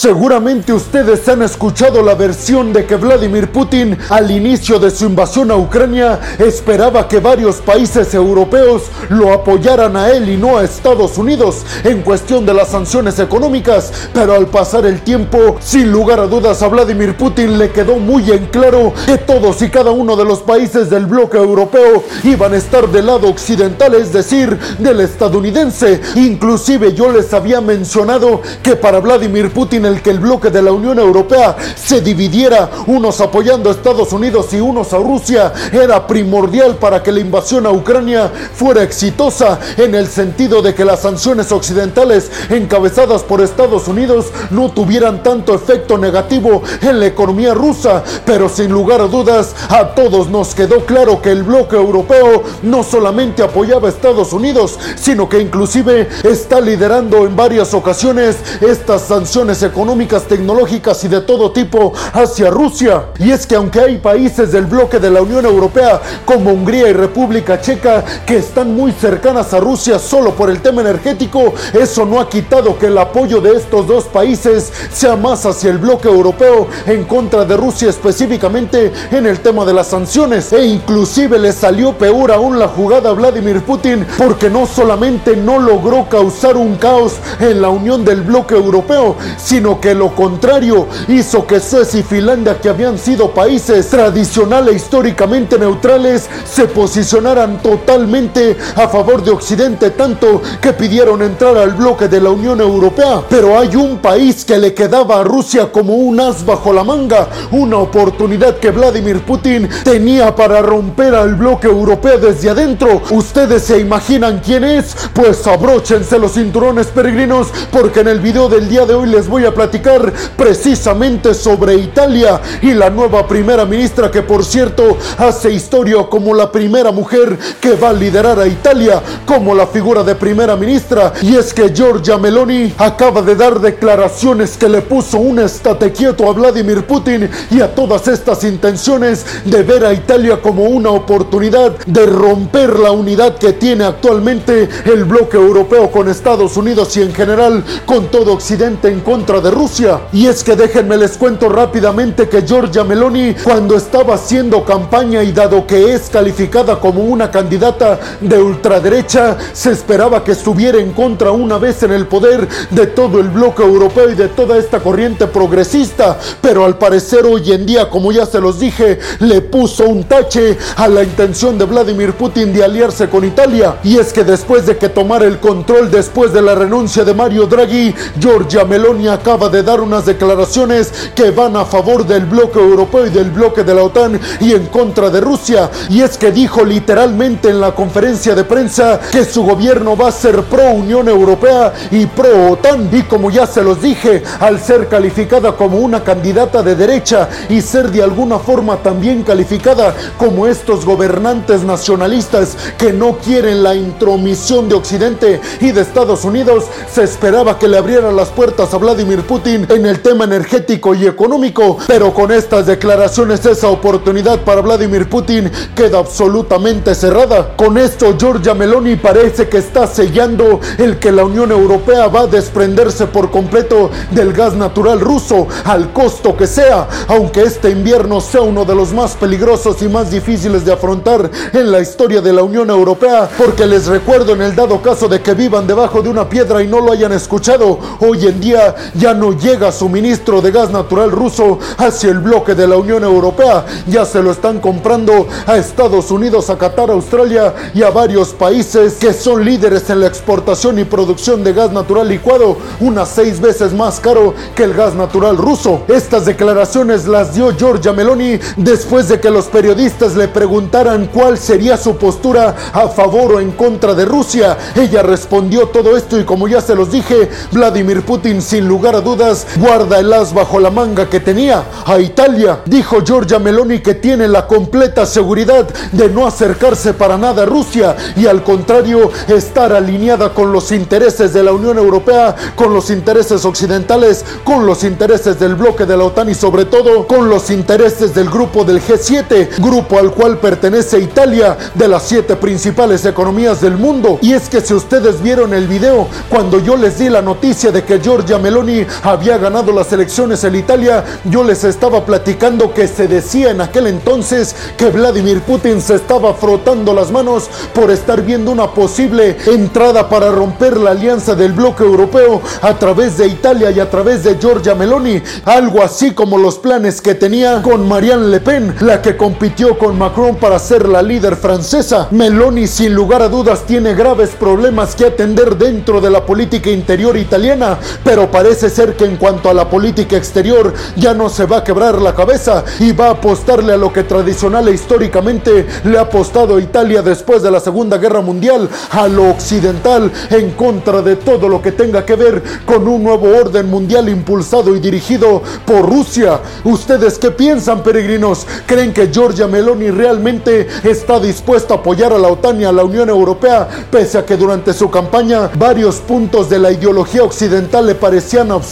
Seguramente ustedes han escuchado la versión de que Vladimir Putin al inicio de su invasión a Ucrania esperaba que varios países europeos lo apoyaran a él y no a Estados Unidos en cuestión de las sanciones económicas, pero al pasar el tiempo, sin lugar a dudas a Vladimir Putin le quedó muy en claro que todos y cada uno de los países del bloque europeo iban a estar del lado occidental, es decir, del estadounidense. Inclusive yo les había mencionado que para Vladimir Putin el que el bloque de la Unión Europea se dividiera, unos apoyando a Estados Unidos y unos a Rusia, era primordial para que la invasión a Ucrania fuera exitosa en el sentido de que las sanciones occidentales encabezadas por Estados Unidos no tuvieran tanto efecto negativo en la economía rusa, pero sin lugar a dudas a todos nos quedó claro que el bloque europeo no solamente apoyaba a Estados Unidos, sino que inclusive está liderando en varias ocasiones estas sanciones económicas económicas, tecnológicas y de todo tipo hacia Rusia. Y es que aunque hay países del bloque de la Unión Europea como Hungría y República Checa que están muy cercanas a Rusia solo por el tema energético, eso no ha quitado que el apoyo de estos dos países sea más hacia el bloque europeo en contra de Rusia específicamente en el tema de las sanciones. E inclusive le salió peor aún la jugada a Vladimir Putin porque no solamente no logró causar un caos en la unión del bloque europeo, sino que lo contrario hizo que Suecia y Finlandia, que habían sido países tradicional e históricamente neutrales, se posicionaran totalmente a favor de Occidente, tanto que pidieron entrar al bloque de la Unión Europea. Pero hay un país que le quedaba a Rusia como un as bajo la manga, una oportunidad que Vladimir Putin tenía para romper al bloque europeo desde adentro. ¿Ustedes se imaginan quién es? Pues abróchense los cinturones peregrinos, porque en el video del día de hoy les voy a platicar precisamente sobre Italia y la nueva primera ministra que por cierto hace historia como la primera mujer que va a liderar a Italia como la figura de primera ministra. Y es que Giorgia Meloni acaba de dar declaraciones que le puso un estate quieto a Vladimir Putin y a todas estas intenciones de ver a Italia como una oportunidad de romper la unidad que tiene actualmente el bloque europeo con Estados Unidos y en general con todo Occidente en contra de Rusia. Y es que déjenme les cuento rápidamente que Giorgia Meloni, cuando estaba haciendo campaña y dado que es calificada como una candidata de ultraderecha, se esperaba que estuviera en contra una vez en el poder de todo el bloque europeo y de toda esta corriente progresista. Pero al parecer hoy en día, como ya se los dije, le puso un tache a la intención de Vladimir Putin de aliarse con Italia. Y es que después de que tomara el control después de la renuncia de Mario Draghi, Giorgia Meloni acaba de dar unas declaraciones que van a favor del bloque europeo y del bloque de la OTAN y en contra de Rusia. Y es que dijo literalmente en la conferencia de prensa que su gobierno va a ser pro Unión Europea y pro OTAN. Y como ya se los dije, al ser calificada como una candidata de derecha y ser de alguna forma también calificada como estos gobernantes nacionalistas que no quieren la intromisión de Occidente y de Estados Unidos, se esperaba que le abrieran las puertas a Vladimir Putin en el tema energético y económico, pero con estas declaraciones esa oportunidad para Vladimir Putin queda absolutamente cerrada. Con esto Giorgia Meloni parece que está sellando el que la Unión Europea va a desprenderse por completo del gas natural ruso al costo que sea, aunque este invierno sea uno de los más peligrosos y más difíciles de afrontar en la historia de la Unión Europea, porque les recuerdo en el dado caso de que vivan debajo de una piedra y no lo hayan escuchado, hoy en día ya no llega suministro de gas natural ruso hacia el bloque de la Unión Europea. Ya se lo están comprando a Estados Unidos, a Qatar, Australia y a varios países que son líderes en la exportación y producción de gas natural licuado, unas seis veces más caro que el gas natural ruso. Estas declaraciones las dio Giorgia Meloni después de que los periodistas le preguntaran cuál sería su postura a favor o en contra de Rusia. Ella respondió todo esto y como ya se los dije, Vladimir Putin sin lugar a dudas, guarda el as bajo la manga que tenía a Italia. Dijo Giorgia Meloni que tiene la completa seguridad de no acercarse para nada a Rusia y al contrario estar alineada con los intereses de la Unión Europea, con los intereses occidentales, con los intereses del bloque de la OTAN y sobre todo con los intereses del grupo del G7, grupo al cual pertenece Italia, de las siete principales economías del mundo. Y es que si ustedes vieron el video, cuando yo les di la noticia de que Giorgia Meloni había ganado las elecciones en Italia, yo les estaba platicando que se decía en aquel entonces que Vladimir Putin se estaba frotando las manos por estar viendo una posible entrada para romper la alianza del bloque europeo a través de Italia y a través de Giorgia Meloni, algo así como los planes que tenía con Marianne Le Pen, la que compitió con Macron para ser la líder francesa. Meloni sin lugar a dudas tiene graves problemas que atender dentro de la política interior italiana, pero parece que en cuanto a la política exterior ya no se va a quebrar la cabeza y va a apostarle a lo que tradicional e históricamente le ha apostado Italia después de la Segunda Guerra Mundial, a lo occidental, en contra de todo lo que tenga que ver con un nuevo orden mundial impulsado y dirigido por Rusia. ¿Ustedes qué piensan, peregrinos? ¿Creen que Giorgia Meloni realmente está dispuesta a apoyar a la OTAN y a la Unión Europea, pese a que durante su campaña varios puntos de la ideología occidental le parecían absurdos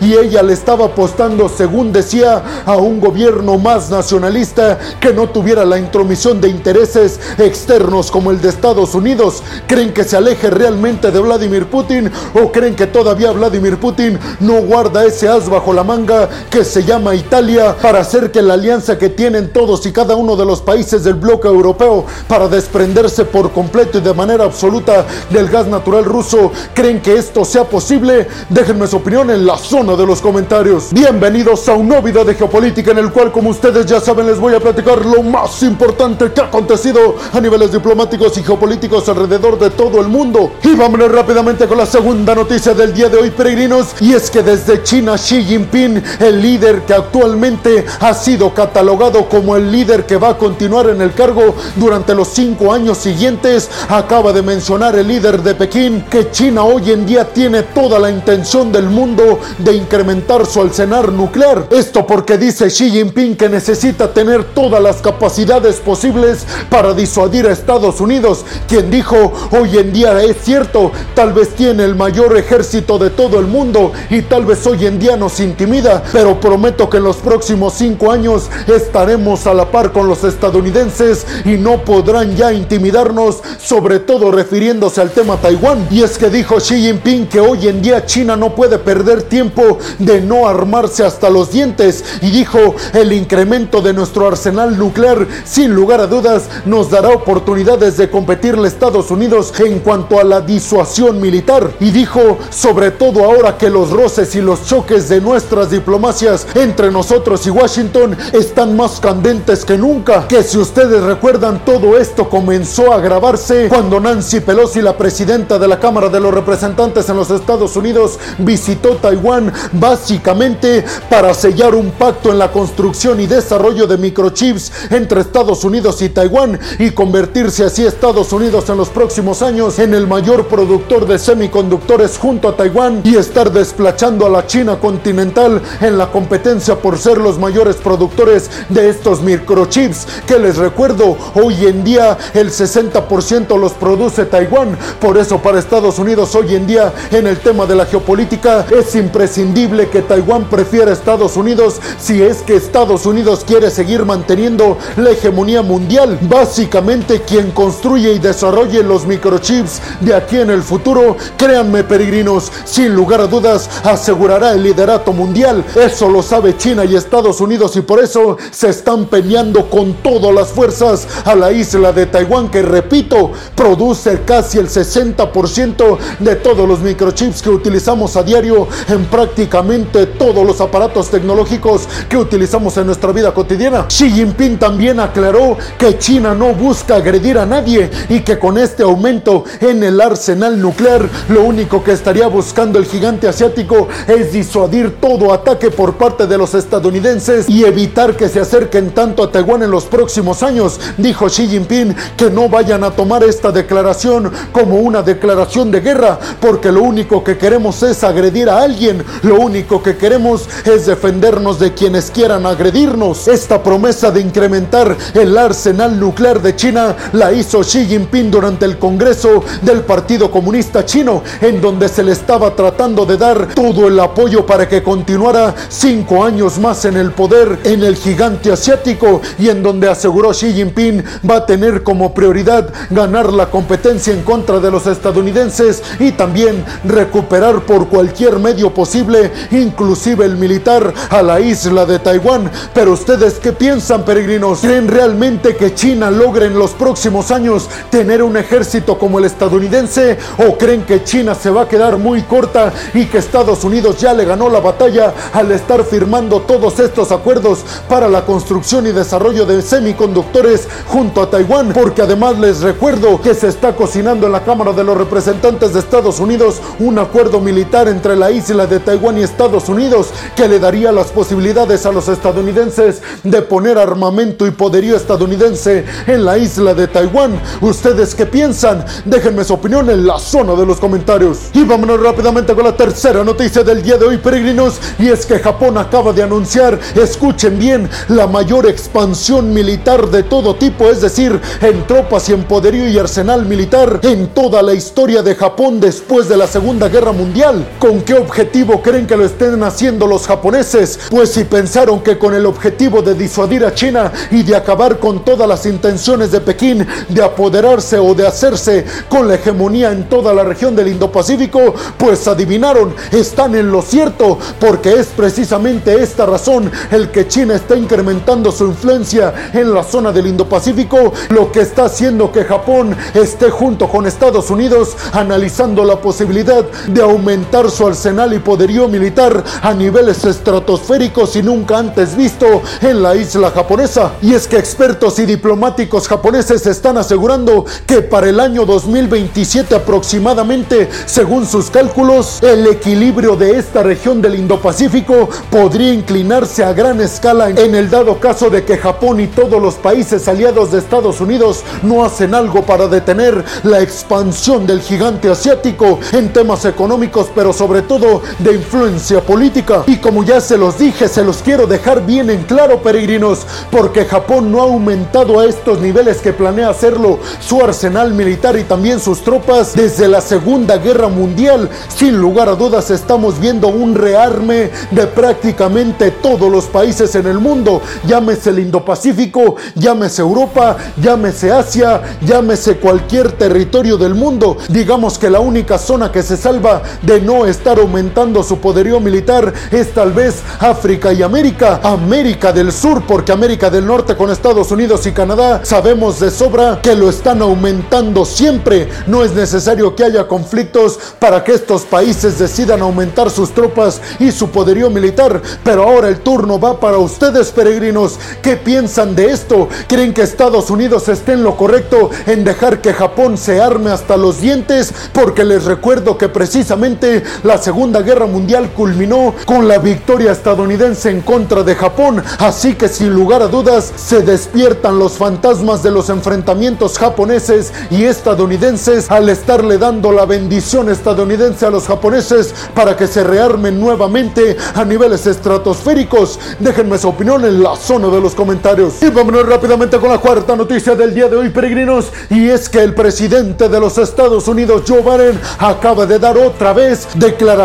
y ella le estaba apostando, según decía, a un gobierno más nacionalista que no tuviera la intromisión de intereses externos como el de Estados Unidos? ¿Creen que se aleje realmente de Vladimir Putin o creen que todavía Vladimir Putin no guarda ese as bajo la manga que se llama Italia para hacer que la alianza que tienen todos y cada uno de los países del bloque europeo para desprenderse por completo y de manera absoluta del gas natural ruso, creen que esto sea posible? Déjenme su opinión en la zona de los comentarios. Bienvenidos a un nuevo video de geopolítica en el cual, como ustedes ya saben, les voy a platicar lo más importante que ha acontecido a niveles diplomáticos y geopolíticos alrededor de todo el mundo. Y vámonos rápidamente con la segunda noticia del día de hoy, peregrinos, y es que desde China Xi Jinping, el líder que actualmente ha sido catalogado como el líder que va a continuar en el cargo durante los cinco años siguientes, acaba de mencionar el líder de Pekín que China hoy en día tiene toda la intención del mundo de incrementar su arsenal nuclear. Esto porque dice Xi Jinping que necesita tener todas las capacidades posibles para disuadir a Estados Unidos, quien dijo hoy en día es cierto, tal vez tiene el mayor ejército de todo el mundo y tal vez hoy en día nos intimida, pero prometo que en los próximos cinco años estaremos a la par con los estadounidenses y no podrán ya intimidarnos, sobre todo refiriéndose al tema Taiwán. Y es que dijo Xi Jinping que hoy en día China no puede perder tiempo de no armarse hasta los dientes. Y dijo el incremento de nuestro arsenal nuclear sin lugar a dudas nos dará oportunidades de competirle a Estados Unidos en cuanto a la disuasión militar. Y dijo sobre todo ahora que los roces y los choques de nuestras diplomacias entre nosotros y Washington están más candentes que nunca. Que si ustedes recuerdan todo esto comenzó a agravarse cuando Nancy Pelosi la presidenta de la Cámara de los Representantes en los Estados Unidos visitó Taiwán básicamente para sellar un pacto en la construcción y desarrollo de microchips entre Estados Unidos y Taiwán y convertirse así Estados Unidos en los próximos años en el mayor productor de semiconductores junto a Taiwán y estar desplachando a la China continental en la competencia por ser los mayores productores de estos microchips que les recuerdo hoy en día el 60% los produce Taiwán. Por eso para Estados Unidos hoy en día en el tema de la geopolítica es imprescindible que Taiwán prefiera a Estados Unidos si es que Estados Unidos quiere seguir manteniendo la hegemonía mundial. Básicamente quien construye y desarrolle los microchips de aquí en el futuro créanme peregrinos sin lugar a dudas asegurará el liderato mundial. Eso lo sabe China y Estados Unidos y por eso se están peleando con todas las fuerzas a la isla de Taiwán que repito produce casi el 60% de todos los microchips que utilizamos a diario en prácticamente todos los aparatos tecnológicos que utilizamos en nuestra vida cotidiana. Xi Jinping también aclaró que China no busca agredir a nadie y que con este aumento en el arsenal nuclear lo único que estaría buscando el gigante asiático es disuadir todo ataque por parte de los estadounidenses y evitar que se acerquen tanto a Taiwán en los próximos años. Dijo Xi Jinping que no vayan a tomar esta declaración como una declaración de guerra, porque lo único que queremos es a alguien, lo único que queremos es defendernos de quienes quieran agredirnos. Esta promesa de incrementar el arsenal nuclear de China la hizo Xi Jinping durante el Congreso del Partido Comunista Chino, en donde se le estaba tratando de dar todo el apoyo para que continuara cinco años más en el poder en el gigante asiático y en donde aseguró Xi Jinping va a tener como prioridad ganar la competencia en contra de los estadounidenses y también recuperar por cualquier medio posible, inclusive el militar, a la isla de Taiwán. Pero ustedes qué piensan, peregrinos? ¿Creen realmente que China logre en los próximos años tener un ejército como el estadounidense? ¿O creen que China se va a quedar muy corta y que Estados Unidos ya le ganó la batalla al estar firmando todos estos acuerdos para la construcción y desarrollo de semiconductores junto a Taiwán? Porque además les recuerdo que se está cocinando en la Cámara de los Representantes de Estados Unidos un acuerdo militar entre la isla de Taiwán y Estados Unidos que le daría las posibilidades a los estadounidenses de poner armamento y poderío estadounidense en la isla de Taiwán. ¿Ustedes qué piensan? Déjenme su opinión en la zona de los comentarios. Y vámonos rápidamente con la tercera noticia del día de hoy, peregrinos. Y es que Japón acaba de anunciar, escuchen bien, la mayor expansión militar de todo tipo, es decir, en tropas y en poderío y arsenal militar en toda la historia de Japón después de la Segunda Guerra Mundial. ¿Con qué objetivo creen que lo estén haciendo los japoneses? Pues si pensaron que con el objetivo de disuadir a China y de acabar con todas las intenciones de Pekín de apoderarse o de hacerse con la hegemonía en toda la región del Indo-Pacífico, pues adivinaron, están en lo cierto, porque es precisamente esta razón el que China está incrementando su influencia en la zona del Indo-Pacífico, lo que está haciendo que Japón esté junto con Estados Unidos analizando la posibilidad de aumentar su y poderío militar a niveles estratosféricos y nunca antes visto en la isla japonesa. Y es que expertos y diplomáticos japoneses están asegurando que para el año 2027 aproximadamente, según sus cálculos, el equilibrio de esta región del Indo-Pacífico podría inclinarse a gran escala en el dado caso de que Japón y todos los países aliados de Estados Unidos no hacen algo para detener la expansión del gigante asiático en temas económicos, pero sobre todo de influencia política. Y como ya se los dije, se los quiero dejar bien en claro, peregrinos, porque Japón no ha aumentado a estos niveles que planea hacerlo su arsenal militar y también sus tropas desde la Segunda Guerra Mundial. Sin lugar a dudas estamos viendo un rearme de prácticamente todos los países en el mundo, llámese el Indo-Pacífico, llámese Europa, llámese Asia, llámese cualquier territorio del mundo. Digamos que la única zona que se salva de no estar aumentando su poderío militar es tal vez África y América, América del Sur, porque América del Norte con Estados Unidos y Canadá sabemos de sobra que lo están aumentando siempre. No es necesario que haya conflictos para que estos países decidan aumentar sus tropas y su poderío militar. Pero ahora el turno va para ustedes, peregrinos. ¿Qué piensan de esto? ¿Creen que Estados Unidos esté en lo correcto en dejar que Japón se arme hasta los dientes? Porque les recuerdo que precisamente la Segunda Guerra Mundial culminó con la victoria estadounidense en contra de Japón. Así que sin lugar a dudas se despiertan los fantasmas de los enfrentamientos japoneses y estadounidenses al estarle dando la bendición estadounidense a los japoneses para que se rearmen nuevamente a niveles estratosféricos. Déjenme su opinión en la zona de los comentarios. Y vámonos rápidamente con la cuarta noticia del día de hoy, peregrinos. Y es que el presidente de los Estados Unidos, Joe Biden, acaba de dar otra vez declaraciones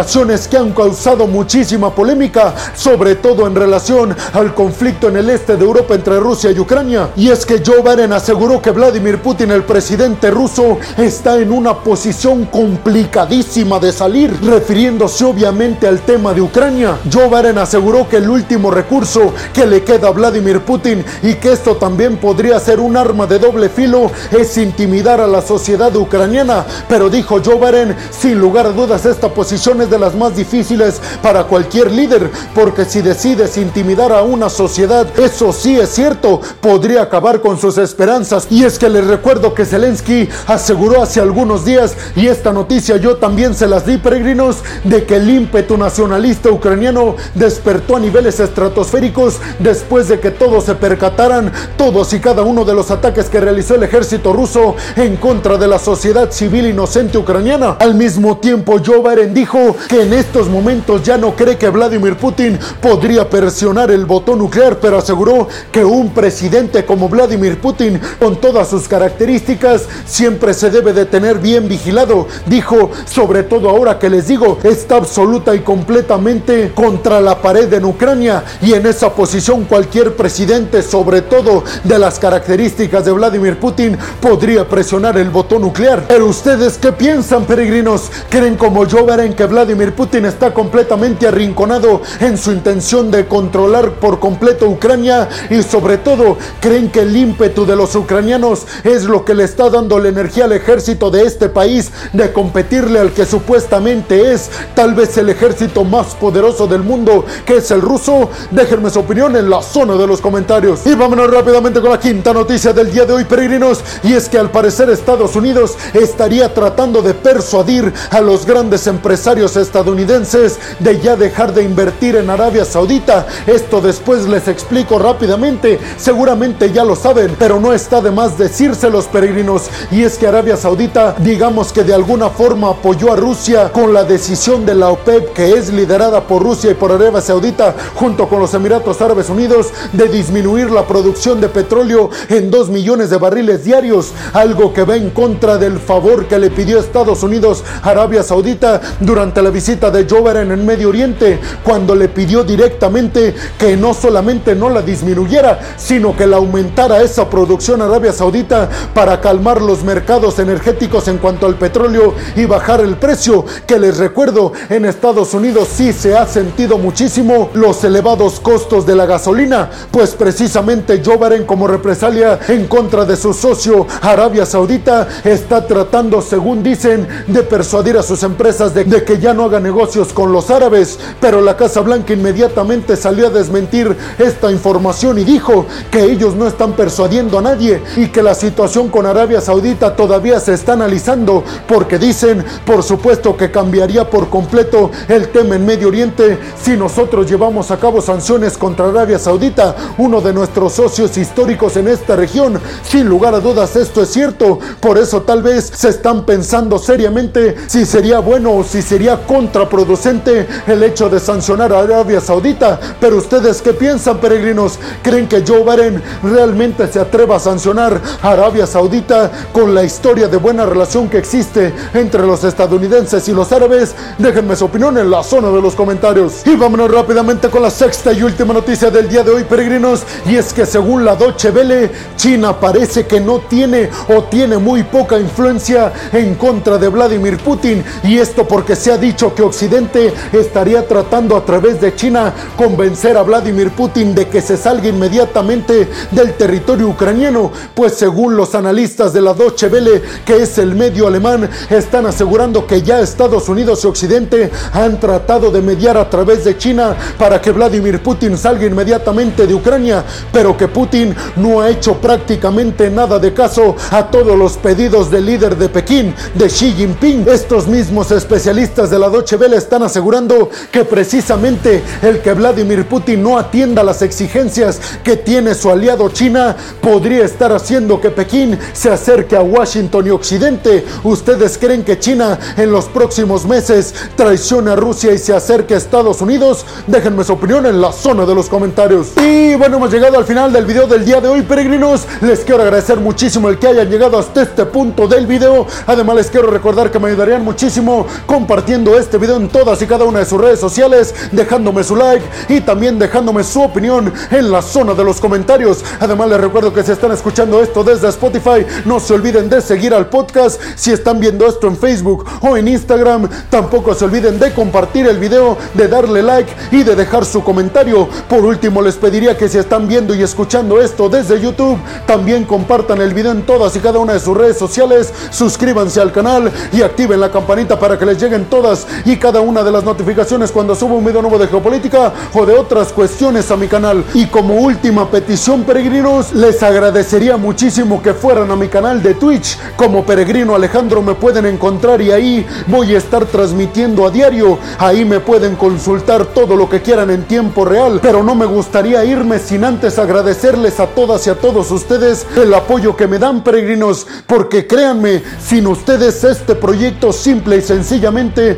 que han causado muchísima polémica, sobre todo en relación al conflicto en el este de Europa entre Rusia y Ucrania. Y es que Joe Biden aseguró que Vladimir Putin, el presidente ruso, está en una posición complicadísima de salir, refiriéndose obviamente al tema de Ucrania. Joe Biden aseguró que el último recurso que le queda a Vladimir Putin y que esto también podría ser un arma de doble filo es intimidar a la sociedad ucraniana. Pero dijo Joe Biden, sin lugar a dudas esta posición de las más difíciles para cualquier líder, porque si decides intimidar a una sociedad, eso sí es cierto, podría acabar con sus esperanzas. Y es que les recuerdo que Zelensky aseguró hace algunos días, y esta noticia yo también se las di peregrinos, de que el ímpetu nacionalista ucraniano despertó a niveles estratosféricos después de que todos se percataran, todos y cada uno de los ataques que realizó el ejército ruso en contra de la sociedad civil inocente ucraniana. Al mismo tiempo, Joe Biden dijo que en estos momentos ya no cree que Vladimir Putin podría presionar el botón nuclear, pero aseguró que un presidente como Vladimir Putin, con todas sus características, siempre se debe de tener bien vigilado. Dijo, sobre todo ahora que les digo, está absoluta y completamente contra la pared en Ucrania y en esa posición cualquier presidente, sobre todo de las características de Vladimir Putin, podría presionar el botón nuclear. Pero ustedes, ¿qué piensan, peregrinos? ¿Creen como yo, Biden, que Vladimir Vladimir Putin está completamente arrinconado en su intención de controlar por completo Ucrania y sobre todo creen que el ímpetu de los ucranianos es lo que le está dando la energía al ejército de este país de competirle al que supuestamente es tal vez el ejército más poderoso del mundo, que es el ruso. Déjenme su opinión en la zona de los comentarios. Y vámonos rápidamente con la quinta noticia del día de hoy, peregrinos, y es que al parecer Estados Unidos estaría tratando de persuadir a los grandes empresarios estadounidenses de ya dejar de invertir en Arabia Saudita. Esto después les explico rápidamente, seguramente ya lo saben, pero no está de más decírselos peregrinos, y es que Arabia Saudita, digamos que de alguna forma apoyó a Rusia con la decisión de la OPEP, que es liderada por Rusia y por Arabia Saudita, junto con los Emiratos Árabes Unidos, de disminuir la producción de petróleo en 2 millones de barriles diarios, algo que va en contra del favor que le pidió Estados Unidos a Arabia Saudita durante la visita de Joe Biden en Medio Oriente, cuando le pidió directamente que no solamente no la disminuyera, sino que la aumentara esa producción Arabia Saudita para calmar los mercados energéticos en cuanto al petróleo y bajar el precio, que les recuerdo, en Estados Unidos sí se ha sentido muchísimo los elevados costos de la gasolina, pues precisamente Joe como represalia en contra de su socio Arabia Saudita está tratando, según dicen, de persuadir a sus empresas de que ya no haga negocios con los árabes, pero la Casa Blanca inmediatamente salió a desmentir esta información y dijo que ellos no están persuadiendo a nadie y que la situación con Arabia Saudita todavía se está analizando porque dicen, por supuesto que cambiaría por completo el tema en Medio Oriente si nosotros llevamos a cabo sanciones contra Arabia Saudita, uno de nuestros socios históricos en esta región. Sin lugar a dudas esto es cierto, por eso tal vez se están pensando seriamente si sería bueno o si sería contraproducente el hecho de sancionar a Arabia Saudita. Pero ustedes qué piensan, peregrinos? ¿Creen que Joe Biden realmente se atreva a sancionar a Arabia Saudita con la historia de buena relación que existe entre los estadounidenses y los árabes? Déjenme su opinión en la zona de los comentarios. Y vámonos rápidamente con la sexta y última noticia del día de hoy, peregrinos. Y es que según la Deutsche Welle, China parece que no tiene o tiene muy poca influencia en contra de Vladimir Putin. Y esto porque se ha dicho que Occidente estaría tratando a través de China convencer a Vladimir Putin de que se salga inmediatamente del territorio ucraniano. Pues según los analistas de la Deutsche Welle, que es el medio alemán, están asegurando que ya Estados Unidos y Occidente han tratado de mediar a través de China para que Vladimir Putin salga inmediatamente de Ucrania, pero que Putin no ha hecho prácticamente nada de caso a todos los pedidos del líder de Pekín, de Xi Jinping. Estos mismos especialistas de la Deutsche Welle están asegurando que precisamente el que Vladimir Putin no atienda las exigencias que tiene su aliado China podría estar haciendo que Pekín se acerque a Washington y Occidente. ¿Ustedes creen que China en los próximos meses traicione a Rusia y se acerque a Estados Unidos? Déjenme su opinión en la zona de los comentarios. Y bueno, hemos llegado al final del video del día de hoy, peregrinos. Les quiero agradecer muchísimo el que hayan llegado hasta este punto del video. Además, les quiero recordar que me ayudarían muchísimo compartiendo este video en todas y cada una de sus redes sociales, dejándome su like y también dejándome su opinión en la zona de los comentarios. Además, les recuerdo que si están escuchando esto desde Spotify, no se olviden de seguir al podcast. Si están viendo esto en Facebook o en Instagram, tampoco se olviden de compartir el video, de darle like y de dejar su comentario. Por último, les pediría que si están viendo y escuchando esto desde YouTube, también compartan el video en todas y cada una de sus redes sociales, suscríbanse al canal y activen la campanita para que les lleguen y cada una de las notificaciones cuando subo un video nuevo de geopolítica o de otras cuestiones a mi canal. Y como última petición, peregrinos, les agradecería muchísimo que fueran a mi canal de Twitch. Como Peregrino Alejandro me pueden encontrar y ahí voy a estar transmitiendo a diario. Ahí me pueden consultar todo lo que quieran en tiempo real, pero no me gustaría irme sin antes agradecerles a todas y a todos ustedes el apoyo que me dan, peregrinos, porque créanme, sin ustedes este proyecto simple y sencillamente